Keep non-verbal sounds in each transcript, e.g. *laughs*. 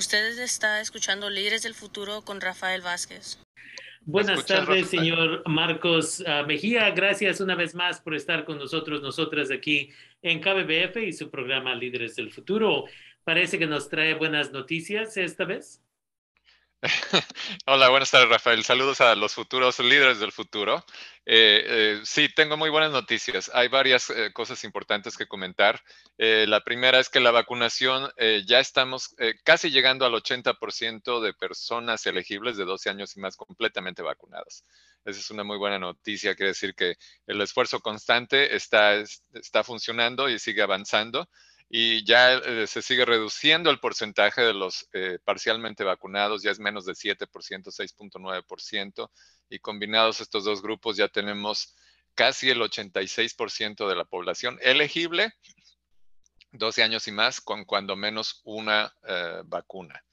Usted está escuchando Líderes del Futuro con Rafael Vázquez. Buenas tardes, señor Marcos ah, Mejía. Gracias una vez más por estar con nosotros, nosotras aquí en KBBF y su programa Líderes del Futuro. Parece que nos trae buenas noticias esta vez. *laughs* Hola, buenas tardes, Rafael. Saludos a los futuros líderes del futuro. Eh, eh, sí, tengo muy buenas noticias. Hay varias eh, cosas importantes que comentar. la primera es que la vacunación ya estamos casi llegando al 80% de personas elegibles de 12 años y más completamente vacunadas. Esa es una muy buena noticia. Quiere decir que el esfuerzo constante está, está funcionando y sigue avanzando y ya eh, se sigue reduciendo el porcentaje de los eh, parcialmente vacunados, ya es menos de 7%, 6.9%, y combinados estos dos grupos ya tenemos casi el 86% de la población elegible, 12 años y más, con cuando menos una eh, vacuna.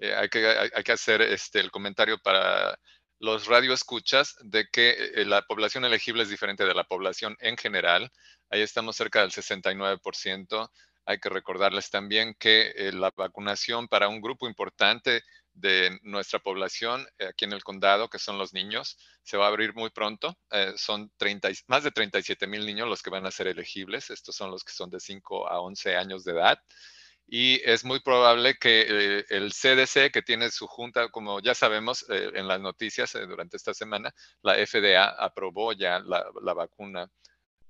hay, que, hay, que, hacer este, el comentario para los radioescuchas de que la población elegible es diferente de la población en general. Ahí estamos cerca del 69%. Hay que recordarles también que eh, la vacunación para un grupo importante de nuestra población eh, aquí en el condado, que son los niños, se va a abrir muy pronto. Eh, son 30, más de 37 mil niños los que van a ser elegibles. Estos son los que son de 5 a 11 años de edad. Y es muy probable que el CDC, que tiene su junta, como ya sabemos en las noticias durante esta semana, la FDA aprobó ya la, la vacuna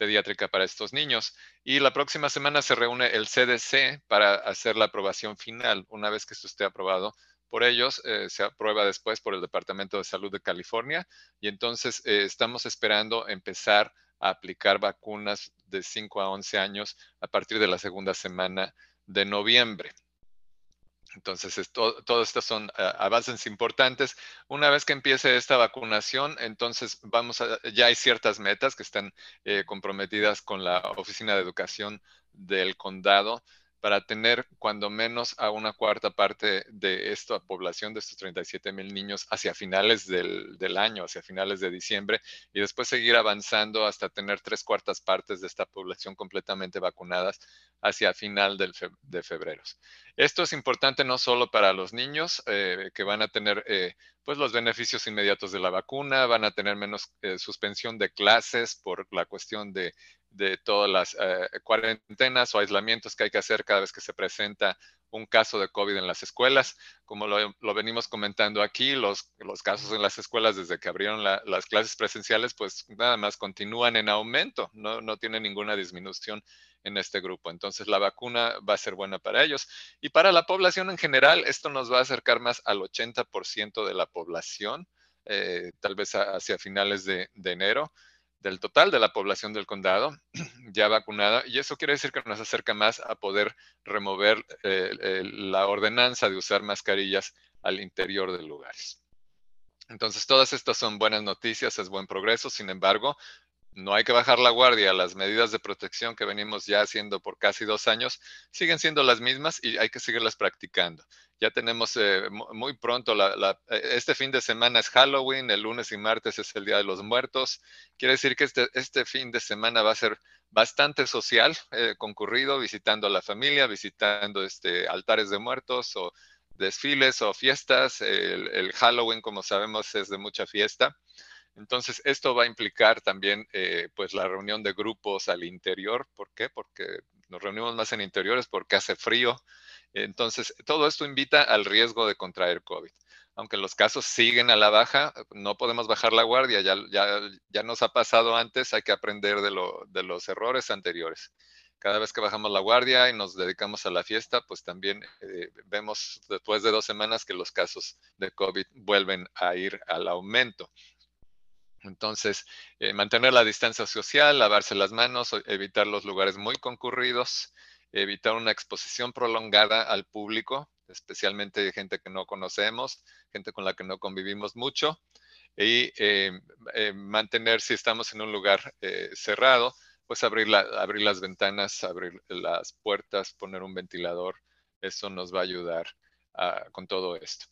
pediátrica para estos niños. Y la próxima semana se reúne el CDC para hacer la aprobación final. Una vez que esto esté aprobado por ellos, eh, se aprueba después por el Departamento de Salud de California y entonces eh, estamos esperando empezar a aplicar vacunas de 5 a 11 años a partir de la segunda semana de noviembre. Entonces, esto, todos estos son ah, avances importantes. Una vez que empiece esta vacunación, entonces vamos a, ya hay ciertas metas que están eh, comprometidas con la Oficina de Educación del Condado para tener cuando menos a una cuarta parte de esta población, de estos 37 mil niños, hacia finales del, año, hacia finales de diciembre, y después seguir avanzando hasta tener tres cuartas partes de esta población completamente vacunadas hacia final de febrero. Esto es importante no solo para los niños eh, que van a tener eh, pues los beneficios inmediatos de la vacuna, van a tener menos eh, suspensión de clases por la cuestión de de todas las eh, cuarentenas o aislamientos que hay que hacer cada vez que se presenta un caso de COVID en las escuelas. Como lo, venimos comentando aquí, los, los, casos en las escuelas desde que abrieron las clases presenciales, pues nada más continúan en aumento, no, no tiene ninguna disminución en este grupo. Entonces la vacuna va a ser buena para ellos. Y para la población en general, esto nos va a acercar más al 80% de la población, eh, tal vez hacia finales de enero del total de la población del condado *clears throat* ya vacunada y eso quiere decir que nos acerca más a poder remover eh, la ordenanza de usar mascarillas al interior de lugares. Entonces, todas estas son buenas noticias, es buen progreso, sin embargo, no hay que bajar la guardia. Las medidas de protección que venimos ya haciendo por casi dos años siguen siendo las mismas y hay que seguirlas practicando. Ya tenemos eh, muy pronto, eh, este fin de semana es Halloween, el lunes y martes es el Día de los Muertos. Quiere decir que este, este fin de semana va a ser bastante social, eh, concurrido, visitando a la familia, visitando este, altares de muertos o desfiles o fiestas. el Halloween, como sabemos, es de mucha fiesta. Entonces, esto va a implicar también eh, pues la reunión de grupos al interior. ¿Por qué? Porque nos reunimos más en interiores porque hace frío. Entonces, todo esto invita al riesgo de contraer COVID. Aunque los casos siguen a la baja, no podemos bajar la guardia. Ya, ya, ya nos ha pasado antes, hay que aprender de, lo, de los errores anteriores cada vez que bajamos la guardia y nos dedicamos a la fiesta, pues también eh, vemos después de dos semanas que los casos de COVID vuelven a ir al aumento. Entonces, eh, mantener la distancia social, lavarse las manos, evitar los lugares muy concurridos, evitar una exposición prolongada al público, especialmente gente que no conocemos, gente con la que no convivimos mucho, y eh, eh, mantener, si estamos en un lugar cerrado, pues abrir, abrir las ventanas, abrir las puertas, poner un ventilador, eso nos va a ayudar ah, con todo esto.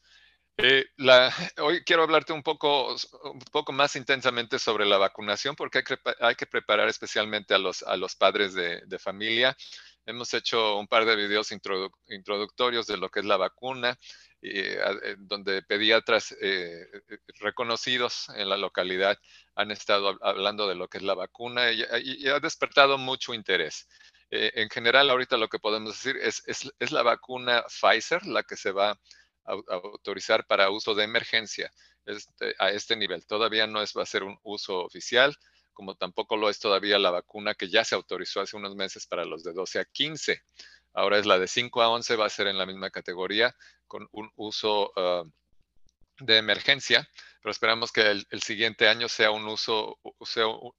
Eh, *laughs* hoy quiero hablarte un poco, un poco más intensamente sobre la vacunación porque hay que, hay que preparar especialmente a los, a los padres de, familia. Hemos hecho un par de videos introductorios de lo que es la vacuna, eh, donde pediatras eh, reconocidos en la localidad han estado hablando de lo que es la vacuna y, ha despertado mucho interés. Eh, en general, ahorita lo que podemos decir es, es, la vacuna Pfizer la que se va a, autorizar para uso de emergencia este, a este nivel. Todavía no es, va a ser un uso oficial, como tampoco lo es todavía la vacuna que ya se autorizó hace unos meses para los de 12 a 15. Ahora es la de 5 a 11, va a ser en la misma categoría con un uso ah, de emergencia, pero esperamos que el, siguiente año sea un uso,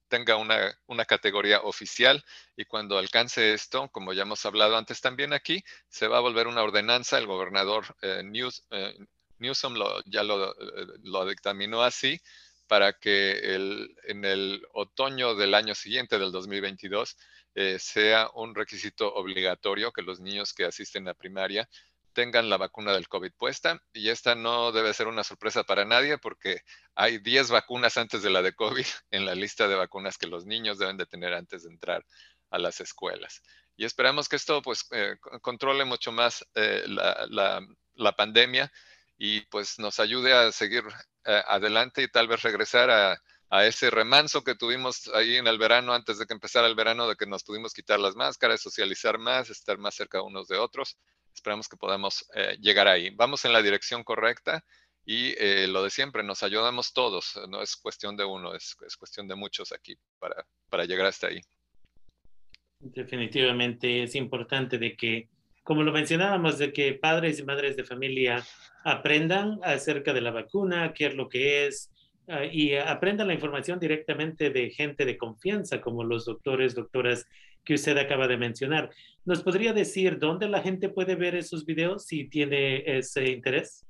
tenga una, una, categoría oficial y cuando alcance esto, como ya hemos hablado antes también aquí, se va a volver una ordenanza. El gobernador eh, News, eh, Newsom lo, ya lo, eh, lo, dictaminó así para que el, en el otoño del año siguiente, del 2022, sea un requisito obligatorio que los niños que asisten a primaria tengan la vacuna del COVID puesta y esta no debe ser una sorpresa para nadie porque hay 10 vacunas antes de la de COVID *laughs* en la lista de vacunas que los niños deben de tener antes de entrar a las escuelas. Y esperamos que esto pues eh, controle mucho más eh, la, pandemia y pues nos ayude a seguir eh, adelante y tal vez regresar a, a ese remanso que tuvimos ahí en el verano, antes de que empezara el verano, de que nos pudimos quitar las máscaras, socializar más, estar más cerca unos de otros. Esperamos que podamos eh, llegar ahí. Vamos en la dirección correcta y eh, lo de siempre, nos ayudamos todos. No es cuestión de uno, es, es cuestión de muchos aquí para, para llegar hasta ahí. Definitivamente es importante de que, como lo mencionábamos, de que padres y madres de familia aprendan acerca de la vacuna, qué es lo que es, ah, y aprendan la información directamente de gente de confianza, como los doctores, doctoras que usted acaba de mencionar. ¿Nos podría decir dónde la gente puede ver esos videos si tiene ese interés?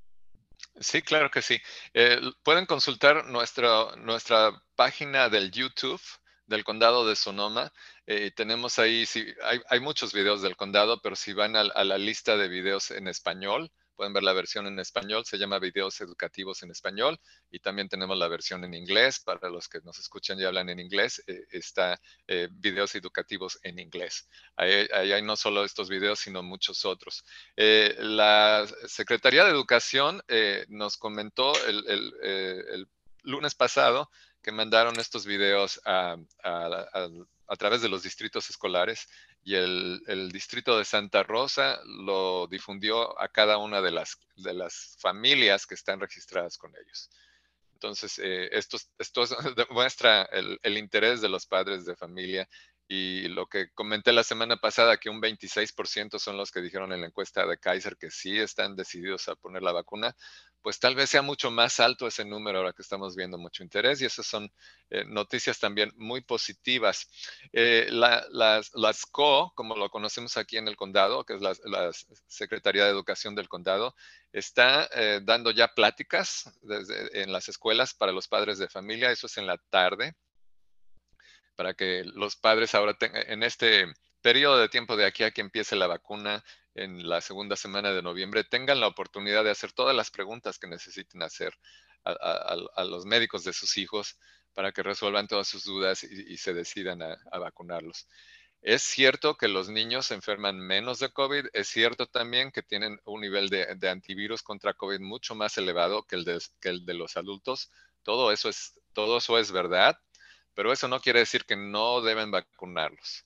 Sí, claro que sí. Eh, pueden consultar nuestra, nuestra página del YouTube del condado de Sonoma. Eh, tenemos ahí, sí, hay, hay, muchos videos del condado, pero si van a, la lista de videos en español, Pueden ver la versión en español, se llama Videos Educativos en Español y también tenemos la versión en inglés. Para los que nos escuchan y hablan en inglés, eh, está eh, Videos Educativos en inglés. Ahí, hay no solo estos videos, sino muchos otros. Eh, la Secretaría de Educación nos comentó el, lunes pasado que mandaron estos videos a, través de los distritos escolares y el, distrito de Santa Rosa lo difundió a cada una de las, familias que están registradas con ellos. Entonces, eh, esto, esto *laughs* demuestra el, el, interés de los padres de familia y lo que comenté la semana pasada, que un 26% son los que dijeron en la encuesta de Kaiser que sí están decididos a poner la vacuna, pues tal vez sea mucho más alto ese número ahora que estamos viendo mucho interés y esas son eh, noticias también muy positivas. Eh, las, las, CO, como lo conocemos aquí en el condado, que es la, Secretaría de Educación del condado, está eh, dando ya pláticas en las escuelas para los padres de familia, eso es en la tarde, para que los padres ahora tengan, en este periodo de tiempo de aquí a que empiece la vacuna, en la segunda semana de noviembre tengan la oportunidad de hacer todas las preguntas que necesiten hacer a, los médicos de sus hijos para que resuelvan todas sus dudas y, se decidan a, vacunarlos. Es cierto que los niños se enferman menos de COVID, es cierto también que tienen un nivel de, antivirus contra COVID mucho más elevado que el, de, que el de los adultos. Todo eso, es, todo eso es verdad, pero eso no quiere decir que no deben vacunarlos.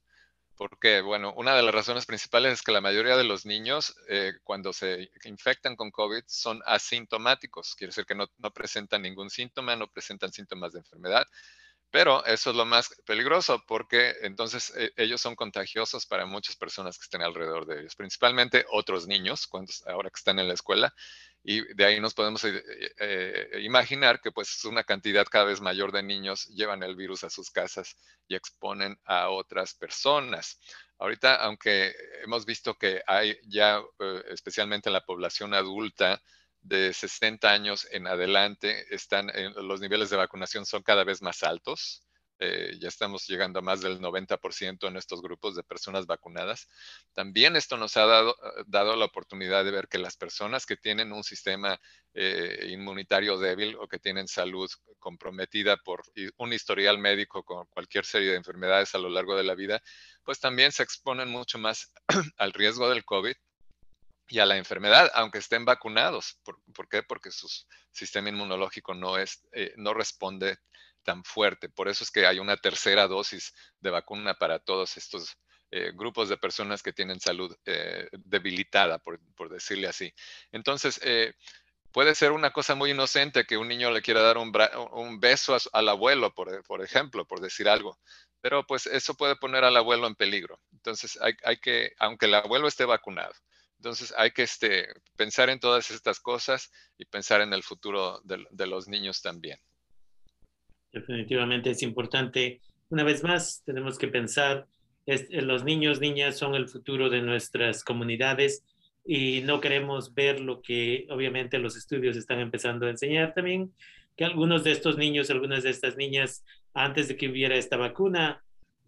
Porque, bueno, una de las razones principales es que la mayoría de los niños, eh, cuando se infectan con COVID, son asintomáticos. Quiere decir que no, presentan ningún síntoma, no presentan síntomas de enfermedad. Pero eso es lo más peligroso porque entonces eh, ellos son contagiosos para muchas personas que estén alrededor de ellos, principalmente otros niños, cuando, ahora que están en la escuela. Y de ahí nos podemos eh, imaginar que pues una cantidad cada vez mayor de niños llevan el virus a sus casas y exponen a otras personas. Ahorita, aunque hemos visto que hay ya, eh, especialmente en la población adulta, de 60 años en adelante, están los niveles de vacunación son cada vez más altos. Eh, ya estamos llegando a más del 90% en estos grupos de personas vacunadas. También esto nos ha dado, dado la oportunidad de ver que las personas que tienen un sistema eh, inmunitario débil o que tienen salud comprometida por un historial médico con cualquier serie de enfermedades a lo largo de la vida, pues también se exponen mucho más *clears throat* al riesgo del COVID y a la enfermedad, aunque estén vacunados. ¿Por, qué? Porque su sistema inmunológico no, es, eh, no responde tan fuerte. Por eso es que hay una tercera dosis de vacuna para todos estos eh, grupos de personas que tienen salud eh, debilitada, por, decirle así. Entonces, puede ser una cosa muy inocente que un niño le quiera dar un, beso al abuelo, por, ejemplo, por decir algo. Pero pues eso puede poner al abuelo en peligro. Entonces, hay, que, aunque el abuelo esté vacunado, entonces hay que este, pensar en todas estas cosas y pensar en el futuro de los niños también. Definitivamente es importante. Una vez más, tenemos que pensar, es, eh, los niños, niñas son el futuro de nuestras comunidades y no queremos ver lo que obviamente los estudios están empezando a enseñar también, que algunos de estos niños, algunas de estas niñas, antes de que hubiera esta vacuna,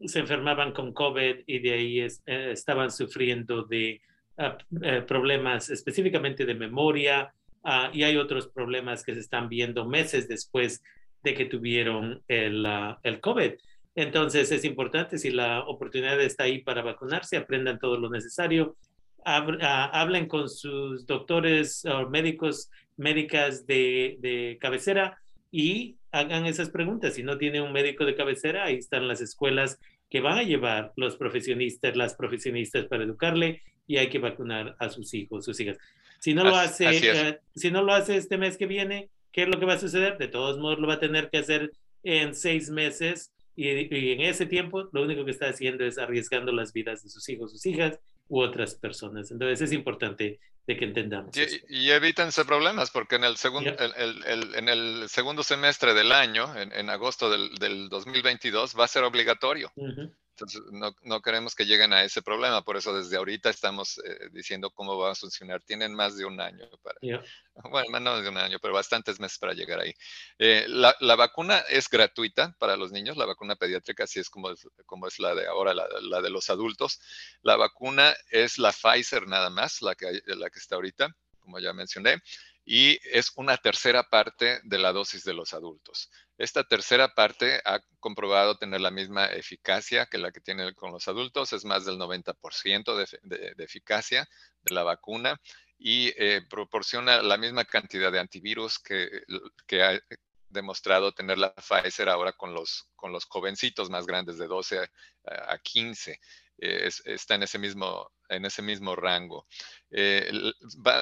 se enfermaban con COVID y de ahí eh, estaban sufriendo de ah, eh, problemas específicamente de memoria ah, y hay otros problemas que se están viendo meses después de que tuvieron el, uh, el COVID. Entonces es importante, si la oportunidad está ahí para vacunarse, aprendan todo lo necesario, ah, hablen con sus doctores o médicos, médicas de, de, cabecera y hagan esas preguntas. Si no tiene un médico de cabecera, ahí están las escuelas que van a llevar los profesionistas, las profesionistas para educarle y hay que vacunar a sus hijos, sus hijas. Si no lo hace, eh, si no lo hace este mes que viene, ¿Qué es lo que va a suceder? De todos modos, lo va a tener que hacer en seis meses y, en ese tiempo lo único que está haciendo es arriesgando las vidas de sus hijos, sus hijas u otras personas. Entonces es importante de que entendamos. Y, evítense problemas porque en el, segundo en el segundo semestre del año, en, agosto del, del, 2022, va a ser obligatorio. Entonces, no, queremos que lleguen a ese problema, por eso desde ahorita estamos eh, diciendo cómo va a funcionar. Tienen más de un año para, *laughs* bueno, menos de un año, pero bastantes meses para llegar ahí. Eh, la, vacuna es gratuita para los niños, la vacuna pediátrica, así es como es, como es la de ahora, la, la, de los adultos. La vacuna es la Pfizer nada más, la que, la que está ahorita, como ya mencioné y es una tercera parte de la dosis de los adultos. Esta tercera parte ha comprobado tener la misma eficacia que la que tiene con los adultos, es más del 90% de, eficacia de la vacuna y eh, proporciona la misma cantidad de antivirus que, que ha demostrado tener la Pfizer ahora con los, con los jovencitos más grandes de 12 a, a 15. Eh, está en ese mismo, en ese mismo rango. Eh,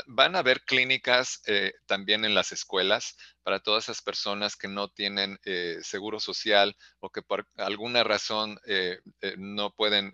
van a haber clínicas eh, también en las escuelas para todas esas personas que no tienen seguro social o que por alguna razón no pueden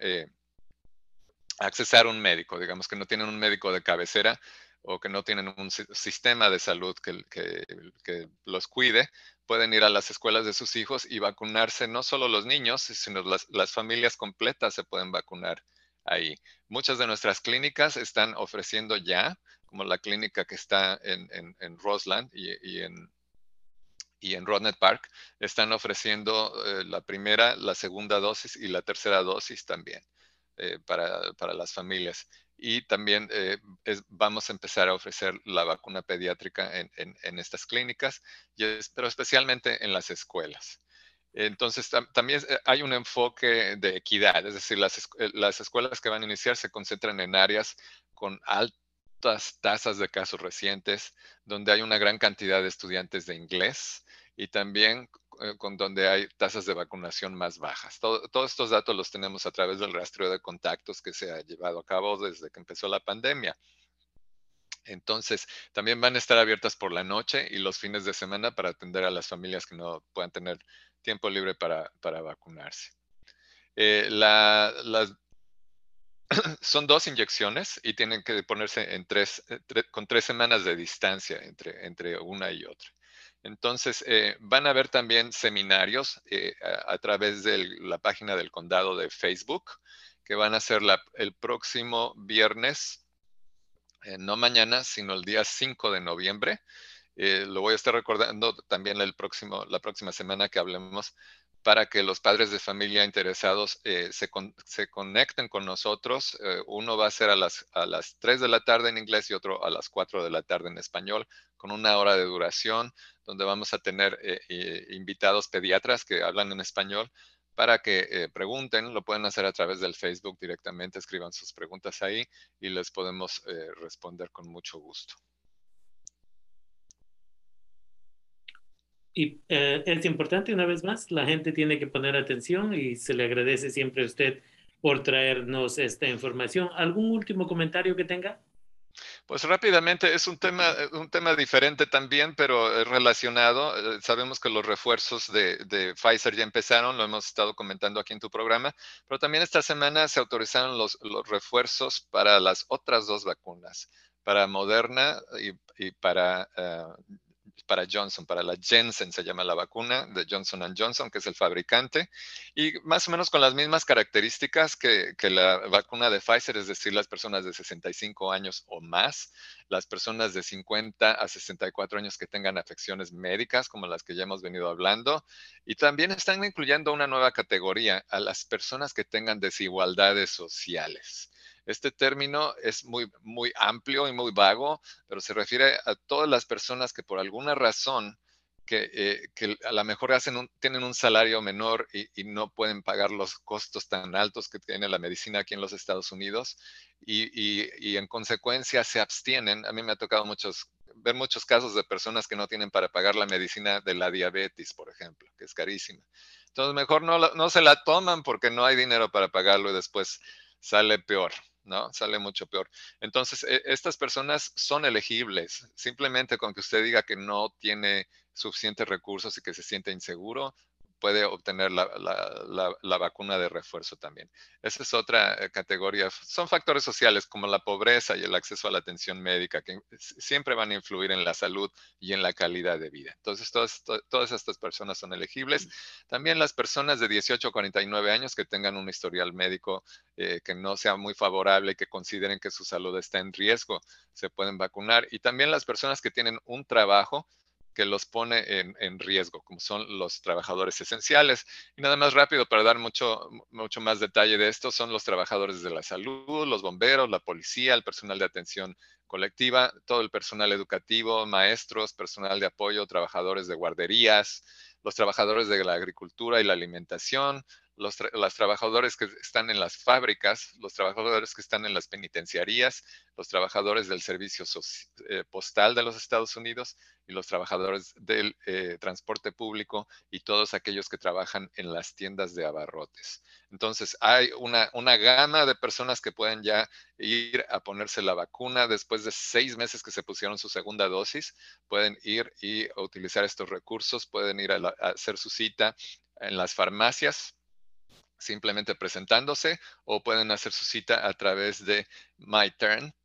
accesar a un médico, digamos que no tienen un médico de cabecera o que no tienen un sistema de salud que, que, los cuide, pueden ir a las escuelas de sus hijos y vacunarse, no solo los niños, sino las, las familias completas se pueden vacunar ahí. Muchas de nuestras clínicas están ofreciendo ya, como la clínica que está en, en, en Roseland y, y, en, y en Rodnet Park, están ofreciendo eh, la primera, la segunda dosis y la tercera dosis también eh, para, para las familias y también eh, vamos a empezar a ofrecer la vacuna pediátrica en, estas clínicas, pero especialmente en las escuelas. Entonces, también eh, hay un enfoque de equidad, es decir, las, las escuelas que van a iniciar se concentran en áreas con altas tasas de casos recientes, donde hay una gran cantidad de estudiantes de inglés y también con donde hay tasas de vacunación más bajas. todos estos datos los tenemos a través del rastreo de contactos que se ha llevado a cabo desde que empezó la pandemia. Entonces, también van a estar abiertas por la noche y los fines de semana para atender a las familias que no puedan tener tiempo libre para, vacunarse. Eh, *clears throat* son dos inyecciones y tienen que ponerse en tres, eh, con tres semanas de distancia entre una y otra. Entonces, eh, van a haber también seminarios eh, a, través de la página del condado de Facebook, que van a ser el próximo viernes, eh, no mañana, sino el día 5 de noviembre. lo voy a estar recordando también el próximo, la próxima semana que hablemos para que los padres de familia interesados se, conecten con nosotros. Uno va a ser a las, a las 3 de la tarde en inglés y otro a las 4 de la tarde en español, con una hora de duración, donde vamos a tener eh, invitados pediatras que hablan en español para que pregunten. Lo pueden hacer a través del Facebook directamente, escriban sus preguntas ahí y les podemos responder con mucho gusto. Y eh, es importante, una vez más, la gente tiene que poner atención y se le agradece siempre a usted por traernos esta información. ¿Algún último comentario que tenga? Pues rápidamente, es un tema, eh, un tema diferente también, pero relacionado. Eh, sabemos que los refuerzos de, Pfizer ya empezaron, lo hemos estado comentando aquí en tu programa, pero también esta semana se autorizaron los, refuerzos para las otras dos vacunas, para Moderna y para para Johnson, para la Jensen se llama la vacuna de Johnson Johnson, que es el fabricante, y más o menos con las mismas características que, la vacuna de Pfizer, es decir, las personas de 65 años o más, las personas de 50 a 64 años que tengan afecciones médicas, como las que ya hemos venido hablando, y también están incluyendo una nueva categoría a las personas que tengan desigualdades sociales. Este término es muy, muy amplio y muy vago, pero se refiere a todas las personas que por alguna razón que, eh, a lo mejor tienen un salario menor y, no pueden pagar los costos tan altos que tiene la medicina aquí en los Estados Unidos y, en consecuencia se abstienen. A mí me ha tocado muchos, ver muchos casos de personas que no tienen para pagar la medicina de la diabetes, por ejemplo, que es carísima. Entonces mejor no, no se la toman porque no hay dinero para pagarlo y después sale peor. ¿No? Sale mucho peor. Entonces, e, estas personas son elegibles. Simplemente con que usted diga que no tiene suficientes recursos y que se siente inseguro, puede obtener la, vacuna de refuerzo también. Esa es otra eh, categoría. Son factores sociales como la pobreza y el acceso a la atención médica que siempre van a influir en la salud y en la calidad de vida. Entonces, todas, todas estas personas son elegibles. También las personas de 18 a 49 años que tengan un historial médico eh, que no sea muy favorable y que consideren que su salud está en riesgo, se pueden vacunar. Y también las personas que tienen un trabajo que los pone en, riesgo, como son los trabajadores esenciales. Y nada más rápido para dar mucho, mucho más detalle de esto, son los trabajadores de la salud, los bomberos, la policía, el personal de atención colectiva, todo el personal educativo, maestros, personal de apoyo, trabajadores de guarderías, los trabajadores de la agricultura y la alimentación, los, trabajadores que están en las fábricas, los trabajadores que están en las penitenciarías, los trabajadores del servicio eh, postal de los Estados Unidos y los trabajadores del eh, transporte público y todos aquellos que trabajan en las tiendas de abarrotes. Entonces, hay una, una gama de personas que pueden ya ir a ponerse la vacuna después de seis meses que se pusieron su segunda dosis, pueden ir y utilizar estos recursos, pueden ir a hacer su cita en las farmacias simplemente presentándose o pueden hacer su cita a través de myturn.ca.gov.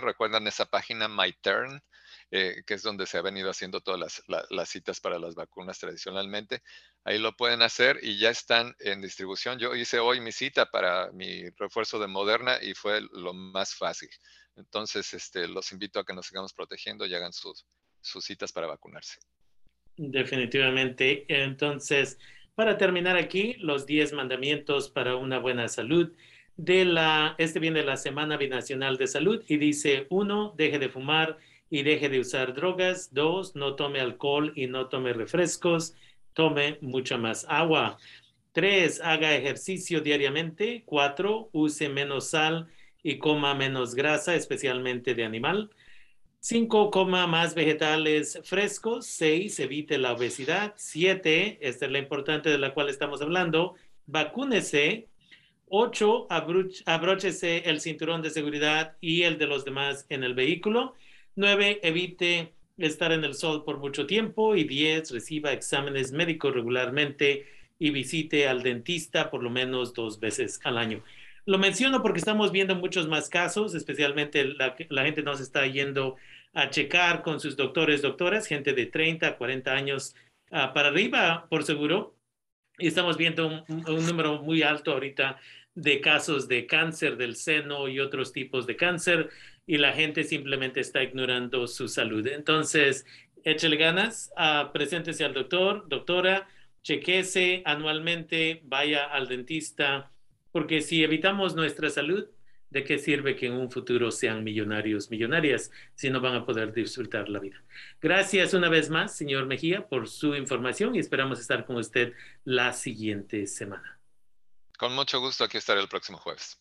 Recuerdan esa página MyTurn, eh, que es donde se ha venido haciendo todas las, citas para las vacunas tradicionalmente. Ahí lo pueden hacer y ya están en distribución. Yo hice hoy mi cita para mi refuerzo de Moderna y fue lo más fácil. Entonces, este, los invito a que nos sigamos protegiendo y hagan sus, sus citas para vacunarse. Definitivamente. Entonces, para terminar aquí, los 10 mandamientos para una buena salud. De la, este viene la Semana Binacional de Salud y dice, uno, deje de fumar y deje de usar drogas. Dos, no tome alcohol y no tome refrescos. Tome mucha más agua. Tres, haga ejercicio diariamente. Cuatro, use menos sal y coma menos grasa, especialmente de animal. 5, coma más vegetales frescos. 6, evite la obesidad. 7, esta es la importante de la cual estamos hablando, vacúnese. 8, abróchese el cinturón de seguridad y el de los demás en el vehículo. 9, evite estar en el sol por mucho tiempo. Y 10, reciba exámenes médicos regularmente y visite al dentista por lo menos dos veces al año. Lo menciono porque estamos viendo muchos más casos, especialmente la, la gente nos está yendo a checar con sus doctores, doctoras, gente de 30, 40 años ah, para arriba, por seguro. Y estamos viendo un, número muy alto ahorita de casos de cáncer del seno y otros tipos de cáncer y la gente simplemente está ignorando su salud. Entonces, échale ganas, uh, preséntese al doctor, doctora, chequese anualmente, vaya al dentista, porque si evitamos nuestra salud, ¿de qué sirve que en un futuro sean millonarios, millonarias, si no van a poder disfrutar la vida? Gracias una vez más, señor Mejía, por su información y esperamos estar con usted la siguiente semana. Con mucho gusto, aquí estaré el próximo jueves.